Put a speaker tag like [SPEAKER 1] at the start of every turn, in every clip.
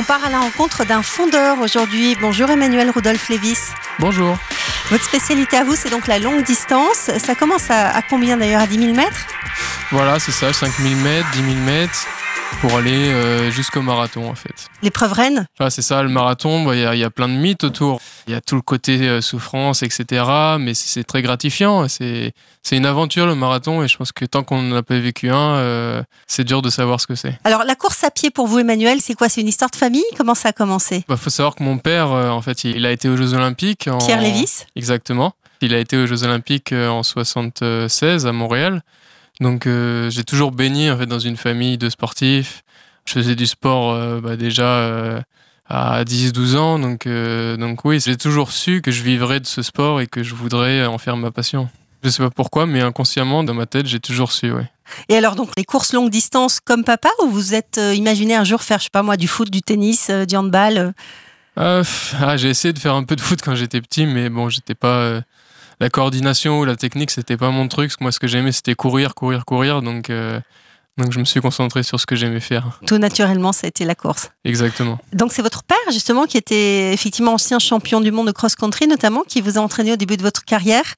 [SPEAKER 1] On part à la rencontre d'un fondeur aujourd'hui. Bonjour Emmanuel Rudolf Lévis.
[SPEAKER 2] Bonjour.
[SPEAKER 1] Votre spécialité à vous, c'est donc la longue distance. Ça commence à, à combien d'ailleurs À 10 000 mètres?
[SPEAKER 2] Voilà, c'est ça, 5000 mètres, 10 000 mètres pour aller euh, jusqu'au marathon en fait.
[SPEAKER 1] L'épreuve reine?
[SPEAKER 2] C'est ça, le marathon, bah, il y, a- y a plein de mythes autour. Il y a tout le côté euh, souffrance, etc. Mais c'est très gratifiant. C'est c'est une aventure le marathon et je pense que tant qu'on n'a pas vécu un, euh, c'est dur de savoir ce que c'est.
[SPEAKER 1] Alors la course à pied pour vous Emmanuel, c'est quoi? C'est une histoire de famille? Comment ça a commencé?
[SPEAKER 2] Il faut savoir que mon père, en fait, il, a été aux Jeux Olympiques. En...
[SPEAKER 1] Pierre Lévis?
[SPEAKER 2] Exactement. Il a été aux Jeux Olympiques en 76 à Montréal. Donc euh, j'ai toujours baigné en fait dans une famille de sportifs. Je faisais du sport euh, bah, déjà euh, à 10-12 ans. Donc, donc oui, j'ai toujours su que je vivrais de ce sport et que je voudrais en faire ma passion. Je sais pas pourquoi, mais inconsciemment, dans ma tête, j'ai toujours su, ouais.
[SPEAKER 1] Et alors donc les courses longue distance comme papa ou vous êtes imaginé un jour faire, je sais pas moi, du foot, du tennis, du handball
[SPEAKER 2] ah, j'ai essayé de faire un peu de foot quand j'étais petit, mais bon, j'étais pas. La coordination ou la technique, c'était pas mon truc. Moi, ce que j'aimais, c'était courir, courir, courir. Donc, euh, donc, je me suis concentré sur ce que j'aimais faire.
[SPEAKER 1] Tout naturellement, ça a été la course.
[SPEAKER 2] Exactement.
[SPEAKER 1] Donc c'est votre père justement qui était effectivement ancien champion du monde de cross-country notamment, qui vous a entraîné au début de votre carrière.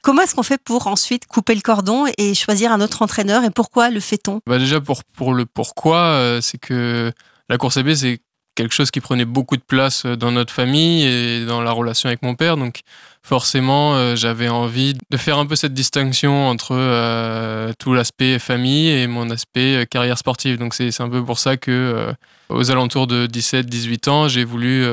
[SPEAKER 1] Comment est-ce qu'on fait pour ensuite couper le cordon et choisir un autre entraîneur et pourquoi le fait-on?
[SPEAKER 2] Bah, déjà, pour, pour le pourquoi, euh, c'est que la course à pied, c'est quelque chose qui prenait beaucoup de place euh, dans notre famille et dans la relation avec mon père. Donc, forcément, euh, j'avais envie de faire un peu cette distinction entre euh, tout l'aspect famille et mon aspect carrière sportive. Donc, c'est un peu pour ça que, euh, aux alentours de 17-18 ans, j'ai voulu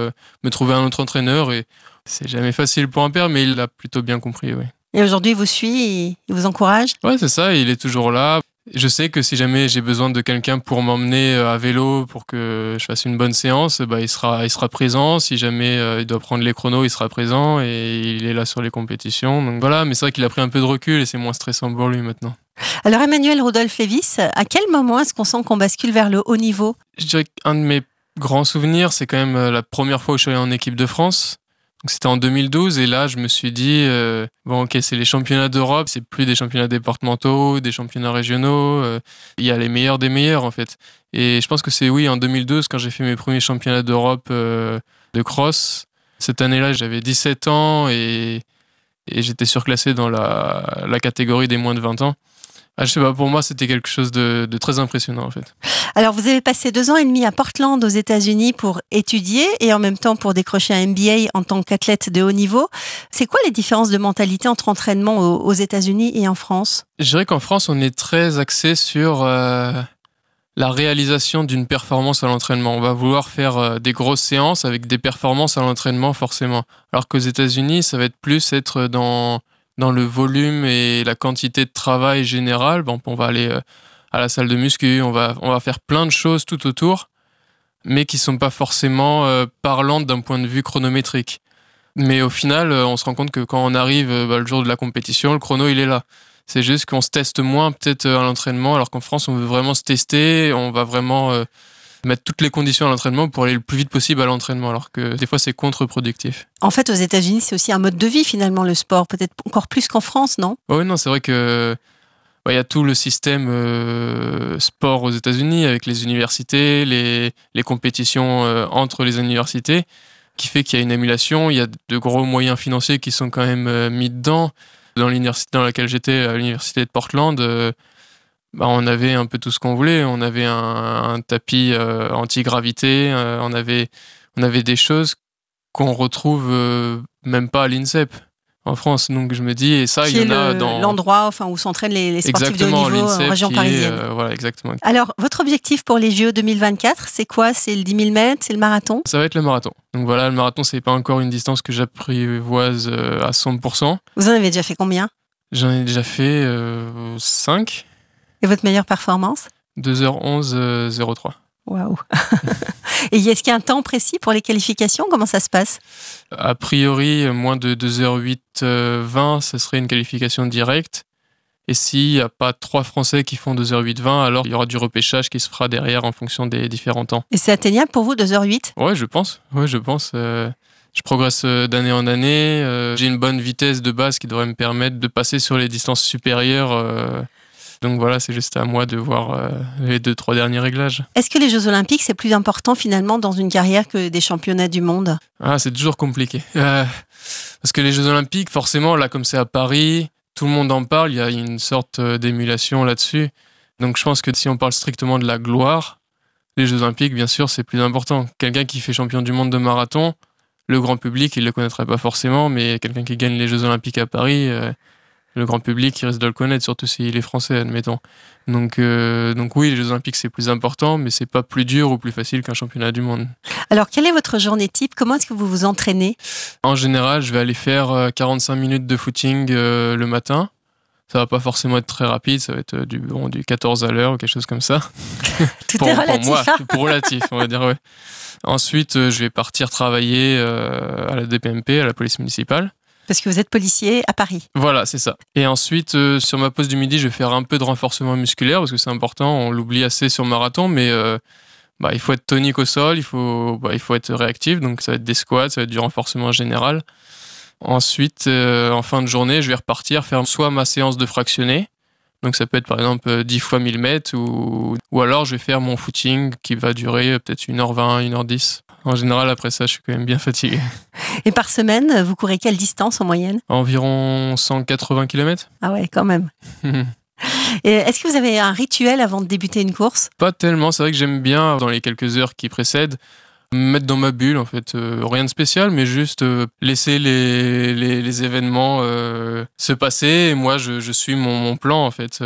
[SPEAKER 2] me trouver un autre entraîneur. Et c'est jamais facile pour un père, mais il l'a plutôt bien compris, oui.
[SPEAKER 1] Et aujourd'hui il vous suit, il vous encourage?
[SPEAKER 2] Ouais, c'est ça, il est toujours là. Je sais que si jamais j'ai besoin de quelqu'un pour m'emmener euh, à vélo pour que je fasse une bonne séance, bah, il, sera, il sera présent. Si jamais euh, il doit prendre les chronos, il sera présent et il est là sur les compétitions. Donc voilà, mais c'est vrai qu'il a pris un peu de recul et c'est moins stressant pour lui maintenant.
[SPEAKER 1] Alors Emmanuel Rodolphe Lévis, à quel moment est-ce qu'on sent qu'on bascule vers le haut niveau?
[SPEAKER 2] Je dirais qu'un de mes grands souvenirs, c'est quand même euh, la première fois où je suis allé en équipe de France. C'était en 2012 et là je me suis dit euh, bon ok c'est les championnats d'Europe c'est plus des championnats départementaux des championnats régionaux euh, il y a les meilleurs des meilleurs en fait. Et je pense que c'est oui en 2012 quand j'ai fait mes premiers championnats d'Europe euh, de cross. Cette année-là j'avais 17 ans et, j'étais surclassé dans la catégorie des moins de 20 ans ah, je sais pas pour moi c'était quelque chose de, de très impressionnant en fait
[SPEAKER 1] Alors vous avez passé deux ans et demi à Portland aux États-Unis pour étudier et en même temps pour décrocher un MBA en tant qu'athlète de haut niveau. C'est quoi les différences de mentalité entre entraînement aux aux États-Unis et en France?
[SPEAKER 2] Je dirais qu'en France, on est très axé sur euh, la réalisation d'une performance à l'entraînement. On va vouloir faire euh, des grosses séances avec des performances à l'entraînement forcément. Alors qu'aux États-Unis, ça va être plus être dans, dans le volume et la quantité de travail général. Bon, on va aller euh, à la salle de muscu, on va, on va faire plein de choses tout autour, mais qui sont pas forcément euh, parlantes d'un point de vue chronométrique. Mais au final, euh, on se rend compte que quand on arrive bah, le jour de la compétition, le chrono, il est là. C'est juste qu'on se teste moins peut-être à l'entraînement, alors qu'en France, on veut vraiment se tester, on va vraiment mettre toutes les conditions à l'entraînement pour aller le plus vite possible à l'entraînement, alors que des fois, c'est contre-productif.
[SPEAKER 1] En fait, aux États-Unis, c'est aussi un mode de vie finalement le sport, peut-être encore plus qu'en France, non?
[SPEAKER 2] Oui, non, c'est vrai que il y a tout le système euh, sport aux États-Unis avec les universités, les, les compétitions euh, entre les universités, qui fait qu'il y a une émulation. Il y a de gros moyens financiers qui sont quand même euh, mis dedans. Dans l'université dans laquelle j'étais, à l'université de Portland, bah, on avait un peu tout ce qu'on voulait. On avait un, un tapis euh, anti-gravité, euh, on, avait, on avait des choses qu'on retrouve euh, même pas à l'INSEP en France. Donc je me dis, et ça, il y en a
[SPEAKER 1] le-
[SPEAKER 2] dans.
[SPEAKER 1] l'endroit enfin, où s'entraînent les, les sportifs
[SPEAKER 2] Exactement,
[SPEAKER 1] de haut niveau en région
[SPEAKER 2] est,
[SPEAKER 1] parisienne.
[SPEAKER 2] voilà, exactement.
[SPEAKER 1] Alors, votre objectif pour les JO 2024, c'est quoi? C'est le 10 000 mètres? C'est le marathon?
[SPEAKER 2] Ça va être le marathon. Donc voilà, le marathon, c'est pas encore une distance que j'apprivoise à 100%.
[SPEAKER 1] Vous en avez déjà fait combien?
[SPEAKER 2] J'en ai déjà fait 5,
[SPEAKER 1] Et votre meilleure performance?
[SPEAKER 2] 2h11, euh, 03.
[SPEAKER 1] Waouh Et est-ce qu'il y a un temps précis pour les qualifications? Comment ça se passe?
[SPEAKER 2] A priori, moins de 2h08, euh, 20, ce serait une qualification directe. Et s'il n'y a pas trois Français qui font 2h08, 20, alors il y aura du repêchage qui se fera derrière en fonction des différents temps.
[SPEAKER 1] Et c'est atteignable pour vous, 2h08
[SPEAKER 2] Ouais, je pense. Ouais, je pense. euh, je progresse d'année en année. euh, J'ai une bonne vitesse de base qui devrait me permettre de passer sur les distances supérieures euh, Donc voilà, c'est juste à moi de voir euh, les deux, trois derniers réglages.
[SPEAKER 1] Est-ce que les Jeux Olympiques, c'est plus important finalement dans une carrière que des championnats du monde?
[SPEAKER 2] Ah, c'est toujours compliqué. Euh, parce que les Jeux Olympiques, forcément, là, comme c'est à Paris, tout le monde en parle, il y a une sorte euh, d'émulation là-dessus. Donc je pense que si on parle strictement de la gloire, les Jeux Olympiques, bien sûr, c'est plus important. Quelqu'un qui fait champion du monde de marathon, le grand public, il ne le connaîtrait pas forcément, mais quelqu'un qui gagne les Jeux Olympiques à Paris, le grand public, il risque de le connaître, surtout s'il est français, admettons. Donc, euh, donc oui, les Jeux Olympiques, c'est plus important, mais c'est pas plus dur ou plus facile qu'un championnat du monde.
[SPEAKER 1] Alors, quelle est votre journée type? Comment est-ce que vous vous entraînez?
[SPEAKER 2] En général, je vais aller faire 45 euh, minutes de footing euh, le matin. Ça va pas forcément être très rapide, ça va être du, bon, du 14 à l'heure ou quelque chose comme ça.
[SPEAKER 1] Tout pour, est relatif. Pour moi,
[SPEAKER 2] hein. pour relatif, on va dire, ouais. Ensuite, je vais partir travailler à la DPMP, à la police municipale
[SPEAKER 1] parce que vous êtes policier à Paris.
[SPEAKER 2] Voilà, c'est ça. Et ensuite, euh, sur ma pause du midi, je vais faire un peu de renforcement musculaire parce que c'est important. On l'oublie assez sur marathon, mais euh, bah, il faut être tonique au sol, il faut, bah, il faut être réactif. Donc, ça va être des squats, ça va être du renforcement général. Ensuite, euh, en fin de journée, je vais repartir faire soit ma séance de fractionné. Donc, ça peut être par exemple 10 fois 1000 mètres ou, ou alors je vais faire mon footing qui va durer peut-être 1h20, 1h10. En général, après ça, je suis quand même bien fatigué.
[SPEAKER 1] Et par semaine, vous courez quelle distance en moyenne?
[SPEAKER 2] Environ 180 km.
[SPEAKER 1] Ah ouais, quand même. Est-ce que vous avez un rituel avant de débuter une course?
[SPEAKER 2] Pas tellement. C'est vrai que j'aime bien, dans les quelques heures qui précèdent, me mettre dans ma bulle, en fait. Euh, rien de spécial, mais juste euh, laisser les, les, événements euh, se passer. Et moi, je, je suis mon, mon, plan, en fait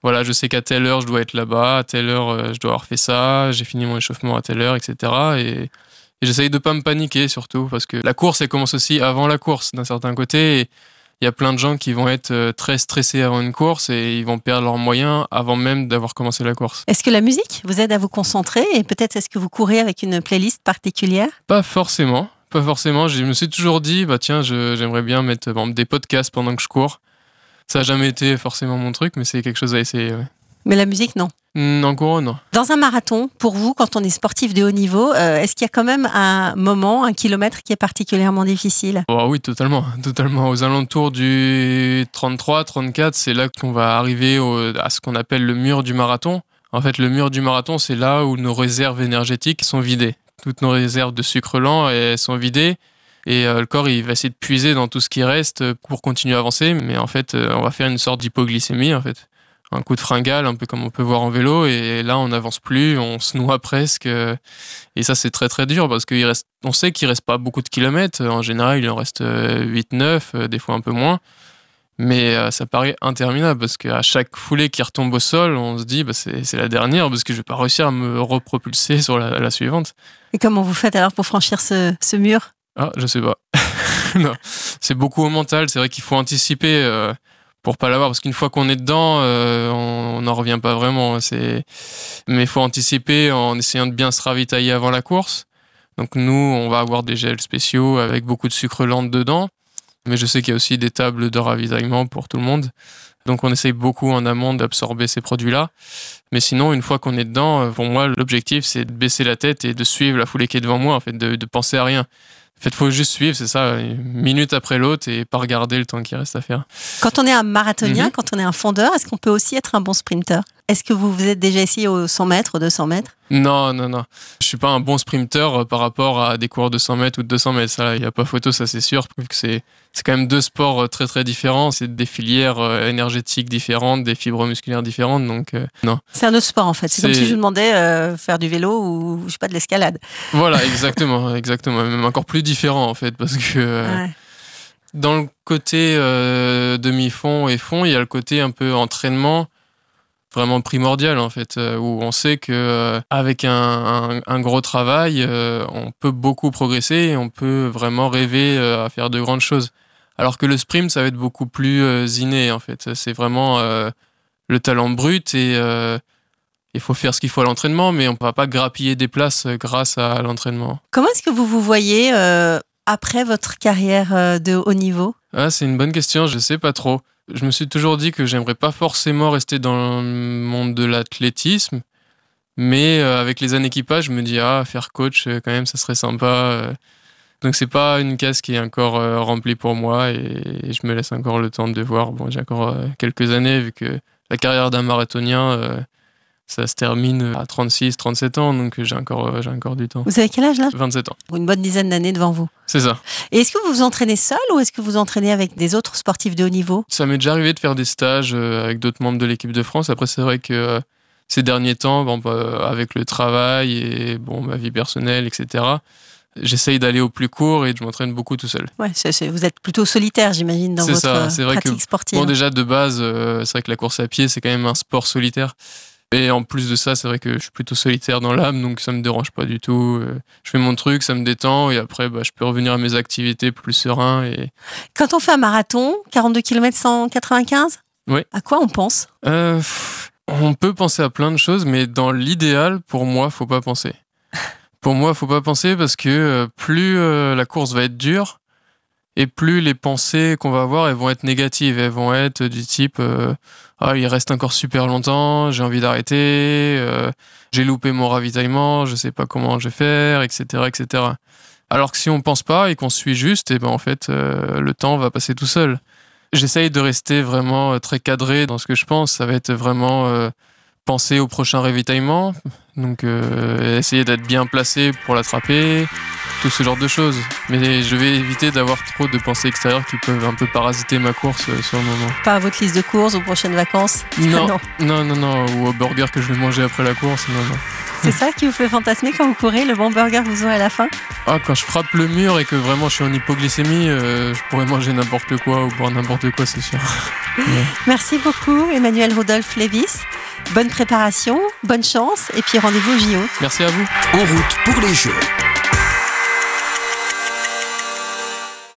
[SPEAKER 2] voilà, je sais qu'à telle heure je dois être là-bas, à telle heure je dois avoir fait ça, j'ai fini mon échauffement à telle heure, etc. Et, j'essaye de pas me paniquer surtout parce que la course elle commence aussi avant la course d'un certain côté. il y a plein de gens qui vont être euh, très stressés avant une course et ils vont perdre leurs moyens avant même d'avoir commencé la course.
[SPEAKER 1] Est-ce que la musique vous aide à vous concentrer et peut-être est-ce que vous courez avec une playlist particulière?
[SPEAKER 2] Pas forcément. Pas forcément. Je me suis toujours dit, bah tiens, j'aimerais bien mettre des podcasts pendant que je cours. Ça n'a jamais été forcément mon truc, mais c'est quelque chose à essayer.
[SPEAKER 1] Mais la musique, non
[SPEAKER 2] En gros, non.
[SPEAKER 1] Dans un marathon, pour vous, quand on est sportif de haut niveau, euh, est-ce qu'il y a quand même un moment, un kilomètre qui est particulièrement difficile?
[SPEAKER 2] Oh, Oui, totalement. Totalement. Aux alentours du 33, 34, c'est là qu'on va arriver à ce qu'on appelle le mur du marathon. En fait, le mur du marathon, c'est là où nos réserves énergétiques sont vidées. Toutes nos réserves de sucre lent elles sont vidées. Et euh, le corps, il va essayer de puiser dans tout ce qui reste pour continuer à avancer. Mais en fait, euh, on va faire une sorte d'hypoglycémie, en fait. Un coup de fringale, un peu comme on peut voir en vélo. Et là, on n'avance plus, on se noie presque. Et ça, c'est très, très dur parce qu'on reste, on sait qu'il reste pas beaucoup de kilomètres. En général, il en reste 8, 9, euh, des fois un peu moins. Mais ça paraît interminable parce qu'à chaque foulée qui retombe au sol, on se dit bah, c'est la dernière parce que je vais pas réussir à me repropulser sur la, suivante.
[SPEAKER 1] Et comment vous faites alors pour franchir ce, ce mur?
[SPEAKER 2] Ah, je sais pas. c'est beaucoup au mental. C'est vrai qu'il faut anticiper euh, pour pas l'avoir parce qu'une fois qu'on est dedans, euh, on n'en revient pas vraiment. C'est, mais il faut anticiper en essayant de bien se ravitailler avant la course. Donc nous, on va avoir des gels spéciaux avec beaucoup de sucre lent dedans. Mais je sais qu'il y a aussi des tables de ravitaillement pour tout le monde. Donc on essaye beaucoup en amont d'absorber ces produits-là. Mais sinon, une fois qu'on est dedans, pour moi, l'objectif, c'est de baisser la tête et de suivre la foulée qui est devant moi, en fait, de penser à rien. En fait, faut juste suivre, c'est ça, minute après l'autre et pas regarder le temps qui reste à faire.
[SPEAKER 1] Quand on est un marathonien, mhm. quand on est un fondeur, est-ce qu'on peut aussi être un bon sprinter? Est-ce que vous vous êtes déjà essayé aux 100 mètres, aux 200 mètres?
[SPEAKER 2] Non, non, non. Je suis pas un bon sprinter par rapport à des coureurs de 100 mètres ou de 200 mètres. Ça, il n'y a pas photo, ça c'est sûr. C'est quand même deux sports euh, très très différents. C'est des filières euh, énergétiques différentes, des fibres musculaires différentes. Donc euh, non.
[SPEAKER 1] C'est un autre sport en fait. C'est comme si je vous demandais faire du vélo ou je sais pas de l'escalade.
[SPEAKER 2] Voilà, exactement, exactement. Même encore plus différent en fait parce que. Dans le côté demi-fond et fond, il y a le côté un peu entraînement vraiment primordial en fait, où on sait que avec un, gros travail, on peut beaucoup progresser on peut vraiment rêver à faire de grandes choses. Alors que le sprint, ça va être beaucoup plus euh, inné, en fait. C'est vraiment euh, le talent brut et euh, il faut faire ce qu'il faut à l'entraînement, mais on ne va pas grappiller des places grâce à l'entraînement.
[SPEAKER 1] Comment est-ce que vous vous voyez après votre carrière de haut niveau?
[SPEAKER 2] Ah, C'est une bonne question, je sais pas trop. Je me suis toujours dit que j'aimerais pas forcément rester dans le monde de l'athlétisme, mais avec les années qui passent, je me dis, ah, faire coach, quand même, ça serait sympa donc c'est pas une case qui est encore euh, remplie pour moi et, je me laisse encore le temps de voir. Bon, j'ai encore euh, quelques années vu que la carrière d'un marathonien, ça se termine à 36, 37 ans, donc j'ai encore, j'ai encore du temps.
[SPEAKER 1] Vous avez quel âge là?
[SPEAKER 2] 27 ans.
[SPEAKER 1] Une bonne dizaine d'années devant vous.
[SPEAKER 2] C'est ça.
[SPEAKER 1] Et est-ce que vous vous entraînez seul ou est-ce que vous entraînez avec des autres sportifs de haut niveau?
[SPEAKER 2] Ça m'est déjà arrivé de faire des stages avec d'autres membres de l'équipe de France. Après, c'est vrai que ces derniers temps, bon, bah, avec le travail et bon, ma vie personnelle, etc., j'essaye d'aller au plus court et je m'entraîne beaucoup tout seul.
[SPEAKER 1] Ouais, vous êtes plutôt solitaire, j'imagine, dans votre ça, vrai pratique
[SPEAKER 2] que,
[SPEAKER 1] sportive.
[SPEAKER 2] Bon, déjà de base, euh, c'est vrai que la course à pied, c'est quand même un sport solitaire. Et en plus de ça, c'est vrai que je suis plutôt solitaire dans l'âme, donc ça me dérange pas du tout. Euh, je fais mon truc, ça me détend, et après, bah, je peux revenir à mes activités plus serein. Et...
[SPEAKER 1] Quand on fait un marathon, 42 km 195,
[SPEAKER 2] oui.
[SPEAKER 1] à quoi on pense?
[SPEAKER 2] Euh, On peut penser à plein de choses, mais dans l'idéal, pour moi, faut pas penser. Pour moi, faut pas penser parce que euh, plus la course va être dure et plus les pensées qu'on va avoir, elles vont être négatives. Elles vont être du type euh, ah il reste encore super longtemps, j'ai envie d'arrêter, j'ai loupé mon ravitaillement, je sais pas comment je vais faire, etc., etc. Alors que si on pense pas et qu'on suit juste, et eh ben en fait le temps va passer tout seul. J'essaye de rester vraiment très cadré dans ce que je pense. Ça va être vraiment penser au prochain ravitaillement, donc euh, essayer d'être bien placé pour l'attraper, tout ce genre de choses. Mais je vais éviter d'avoir trop de pensées extérieures qui peuvent un peu parasiter ma course euh, sur le moment.
[SPEAKER 1] Pas à votre liste de courses aux prochaines vacances?
[SPEAKER 2] Non. non, non, non, ou au burger que je vais manger après la course, non, non.
[SPEAKER 1] C'est ça qui vous fait fantasmer quand vous courez, le bon burger que vous aurez à la fin
[SPEAKER 2] Ah, quand je frappe le mur et que vraiment je suis en hypoglycémie, euh, je pourrais manger n'importe quoi ou boire n'importe quoi, c'est sûr.
[SPEAKER 1] Merci beaucoup, Emmanuel Rodolphe Lévis. Bonne préparation, bonne chance et puis rendez-vous au JO.
[SPEAKER 2] Merci à vous.
[SPEAKER 3] En route pour les Jeux.